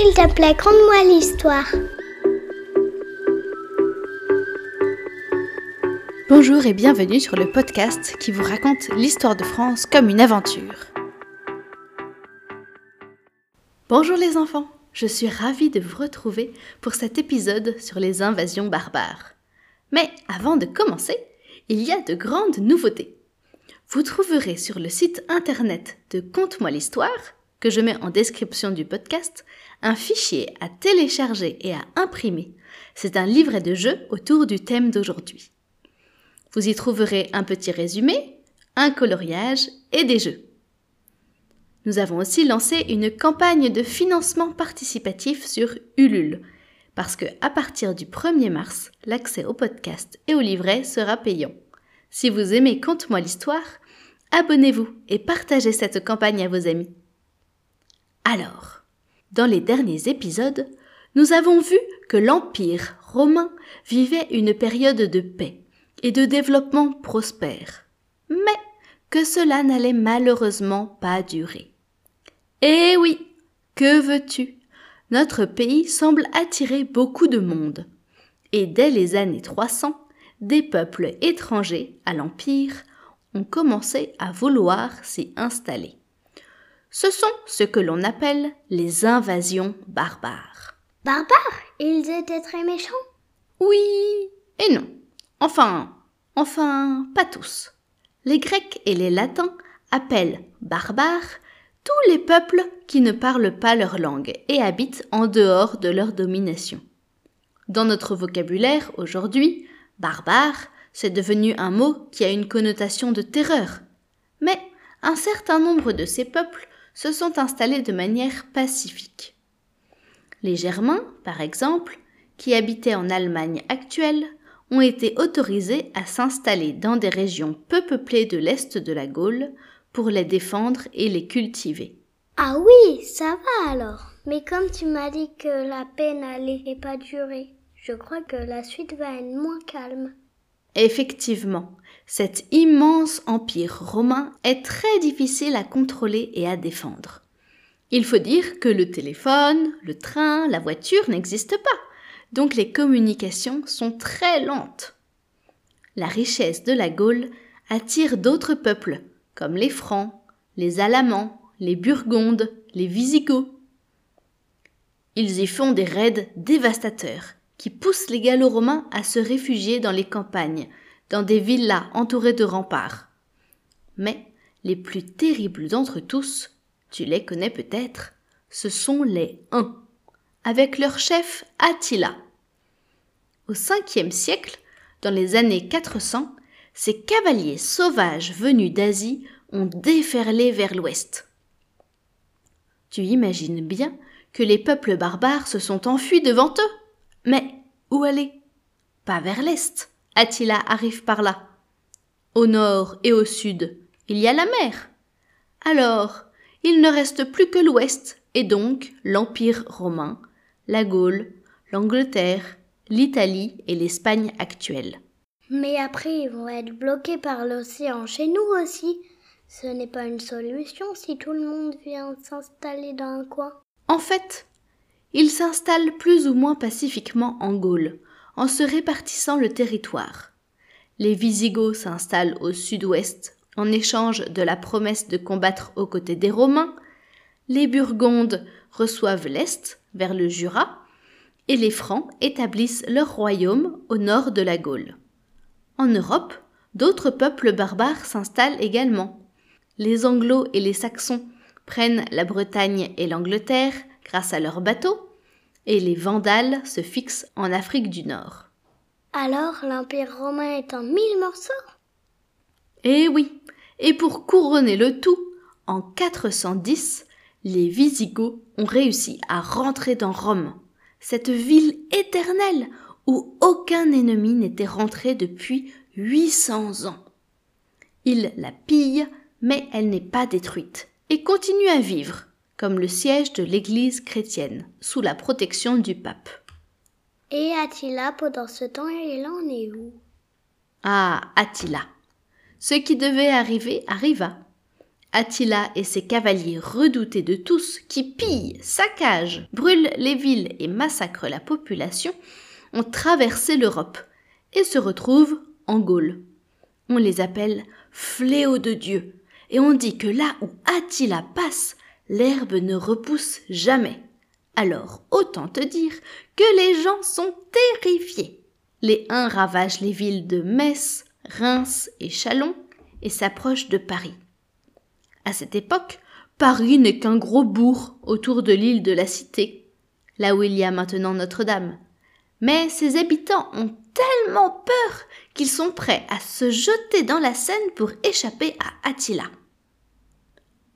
S'il te plaît, conte-moi l'histoire. Bonjour et bienvenue sur le podcast qui vous raconte l'histoire de France comme une aventure. Bonjour les enfants, je suis ravie de vous retrouver pour cet épisode sur les invasions barbares. Mais avant de commencer, il y a de grandes nouveautés. Vous trouverez sur le site internet de Conte-moi l'histoire, que je mets en description du podcast, un fichier à télécharger et à imprimer. C'est un livret de jeu autour du thème d'aujourd'hui. Vous y trouverez un petit résumé, un coloriage et des jeux. Nous avons aussi lancé une campagne de financement participatif sur Ulule, parce que à partir du 1er mars, l'accès au podcast et au livret sera payant. Si vous aimez Conte-moi l'histoire, abonnez-vous et partagez cette campagne à vos amis. Alors, dans les derniers épisodes, nous avons vu que l'Empire romain vivait une période de paix et de développement prospère, mais que cela n'allait malheureusement pas durer. Eh oui, que veux-tu? Notre pays semble attirer beaucoup de monde, et dès les années 300, des peuples étrangers à l'Empire ont commencé à vouloir s'y installer. Ce sont ce que l'on appelle les invasions barbares. Barbares Ils étaient très méchants? Oui et non. Enfin, enfin, pas tous. Les Grecs et les Latins appellent barbares tous les peuples qui ne parlent pas leur langue et habitent en dehors de leur domination. Dans notre vocabulaire aujourd'hui, barbare, c'est devenu un mot qui a une connotation de terreur. Mais un certain nombre de ces peuples se sont installés de manière pacifique. Les Germains, par exemple, qui habitaient en Allemagne actuelle, ont été autorisés à s'installer dans des régions peu peuplées de l'Est de la Gaule pour les défendre et les cultiver. Ah oui, ça va alors. Mais comme tu m'as dit que la paix n'allait pas durer, je crois que la suite va être moins calme. Effectivement, cet immense empire romain est très difficile à contrôler et à défendre. Il faut dire que le téléphone, le train, la voiture n'existent pas donc les communications sont très lentes. La richesse de la Gaule attire d'autres peuples, comme les Francs, les Alamans, les Burgondes, les Visigoths. Ils y font des raids dévastateurs, qui poussent les Gallo-Romains à se réfugier dans les campagnes, dans des villas entourées de remparts. Mais les plus terribles d'entre tous, tu les connais peut-être, ce sont les Huns avec leur chef Attila. Au 5e siècle, dans les années 400, ces cavaliers sauvages venus d'Asie ont déferlé vers l'ouest. Tu imagines bien que les peuples barbares se sont enfuis devant eux. Mais où aller? Pas vers l'est. Attila arrive par là. Au nord et au sud, il y a la mer. Alors, il ne reste plus que l'ouest, et donc l'Empire romain, la Gaule, l'Angleterre, l'Italie et l'Espagne actuelle. Mais après, ils vont être bloqués par l'océan chez nous aussi. Ce n'est pas une solution si tout le monde vient s'installer dans un coin. En fait, ils s'installent plus ou moins pacifiquement en Gaule, en se répartissant le territoire. Les Visigoths s'installent au sud-ouest en échange de la promesse de combattre aux côtés des Romains. Les Burgondes reçoivent l'Est, vers le Jura, et les Francs établissent leur royaume au nord de la Gaule. En Europe, d'autres peuples barbares s'installent également. Les Anglos et les Saxons prennent la Bretagne et l'Angleterre grâce à leurs bateaux, et les Vandales se fixent en Afrique du Nord. Alors l'Empire romain est en mille morceaux? Eh oui, et pour couronner le tout, en 410, les Visigoths ont réussi à rentrer dans Rome, cette ville éternelle où aucun ennemi n'était rentré depuis 800 ans. Ils la pillent, mais elle n'est pas détruite, et continue à vivre, comme le siège de l'Église chrétienne, sous la protection du pape. Et Attila, pendant ce temps, il en est où? Ah, Attila. Ce qui devait arriver arriva. Attila et ses cavaliers redoutés de tous, qui pillent, saccagent, brûlent les villes et massacrent la population, ont traversé l'Europe et se retrouvent en Gaule. On les appelle fléaux de Dieu, et on dit que là où Attila passe, l'herbe ne repousse jamais. Alors autant te dire que les gens sont terrifiés. Les Huns ravagent les villes de Metz, Reims et Chalon et s'approchent de Paris. À cette époque, Paris n'est qu'un gros bourg autour de l'île de la Cité, là où il y a maintenant Notre-Dame. Mais ses habitants ont tellement peur qu'ils sont prêts à se jeter dans la Seine pour échapper à Attila.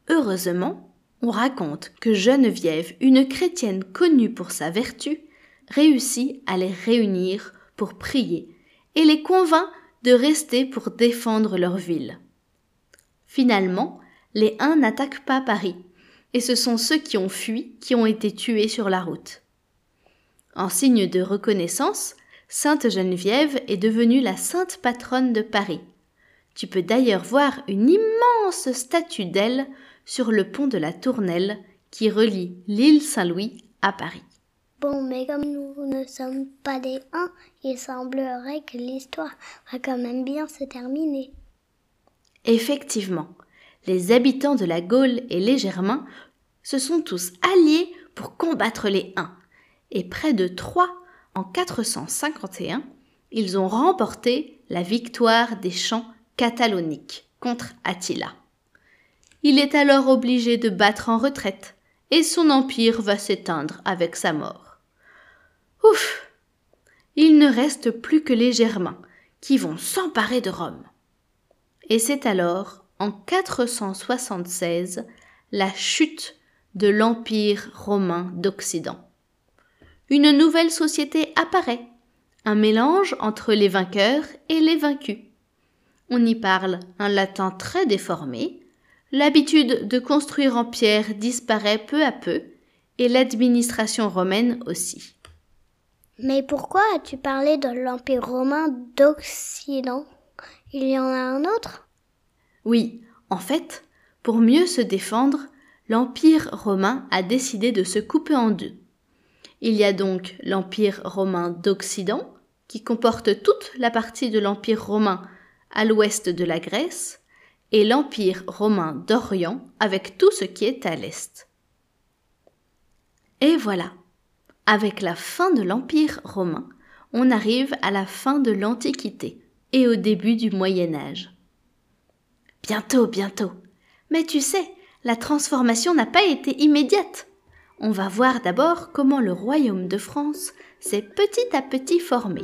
Heureusement, on raconte que Geneviève, une chrétienne connue pour sa vertu, réussit à les réunir pour prier et les convainc de rester pour défendre leur ville. Finalement, les Huns n'attaquent pas Paris, et ce sont ceux qui ont fui qui ont été tués sur la route. En signe de reconnaissance, Sainte Geneviève est devenue la sainte patronne de Paris. Tu peux d'ailleurs voir une immense statue d'elle sur le pont de la Tournelle qui relie l'île Saint-Louis à Paris. Bon, mais comme nous ne sommes pas des uns, il semblerait que l'histoire va quand même bien se terminer. Effectivement, les habitants de la Gaule et les Germains se sont tous alliés pour combattre les Huns, et près de Troyes, en 451, ils ont remporté la victoire des champs cataloniques contre Attila. Il est alors obligé de battre en retraite, et son empire va s'éteindre avec sa mort. Ouf Il ne reste plus que les Germains, qui vont s'emparer de Rome. Et c'est alors, en 476, la chute de l'Empire romain d'Occident. Une nouvelle société apparaît, un mélange entre les vainqueurs et les vaincus. On y parle un latin très déformé, l'habitude de construire en pierre disparaît peu à peu, et l'administration romaine aussi. Mais pourquoi as-tu parlé de l'Empire romain d'Occident? Il y en a un autre? Oui, en fait, pour mieux se défendre, l'Empire romain a décidé de se couper en deux. Il y a donc l'Empire romain d'Occident, qui comporte toute la partie de l'Empire romain à l'ouest de la Grèce, et l'Empire romain d'Orient avec tout ce qui est à l'est. Et voilà, avec la fin de l'Empire romain, on arrive à la fin de l'Antiquité et au début du Moyen Âge. Bientôt, bientôt. Mais tu sais, la transformation n'a pas été immédiate. On va voir d'abord comment le royaume de France s'est petit à petit formé.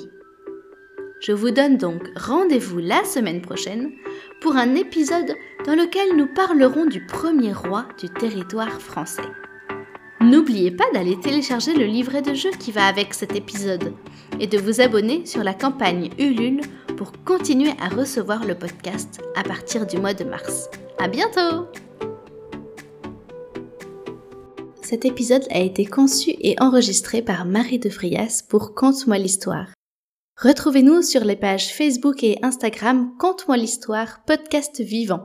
Je vous donne donc rendez-vous la semaine prochaine pour un épisode dans lequel nous parlerons du premier roi du territoire français. N'oubliez pas d'aller télécharger le livret de jeu qui va avec cet épisode et de vous abonner sur la campagne Ulule pour continuer à recevoir le podcast à partir du mois de mars. À bientôt! Cet épisode a été conçu et enregistré par Marie de Frias pour Conte-moi l'histoire. Retrouvez-nous sur les pages Facebook et Instagram Conte-moi l'histoire, podcast vivant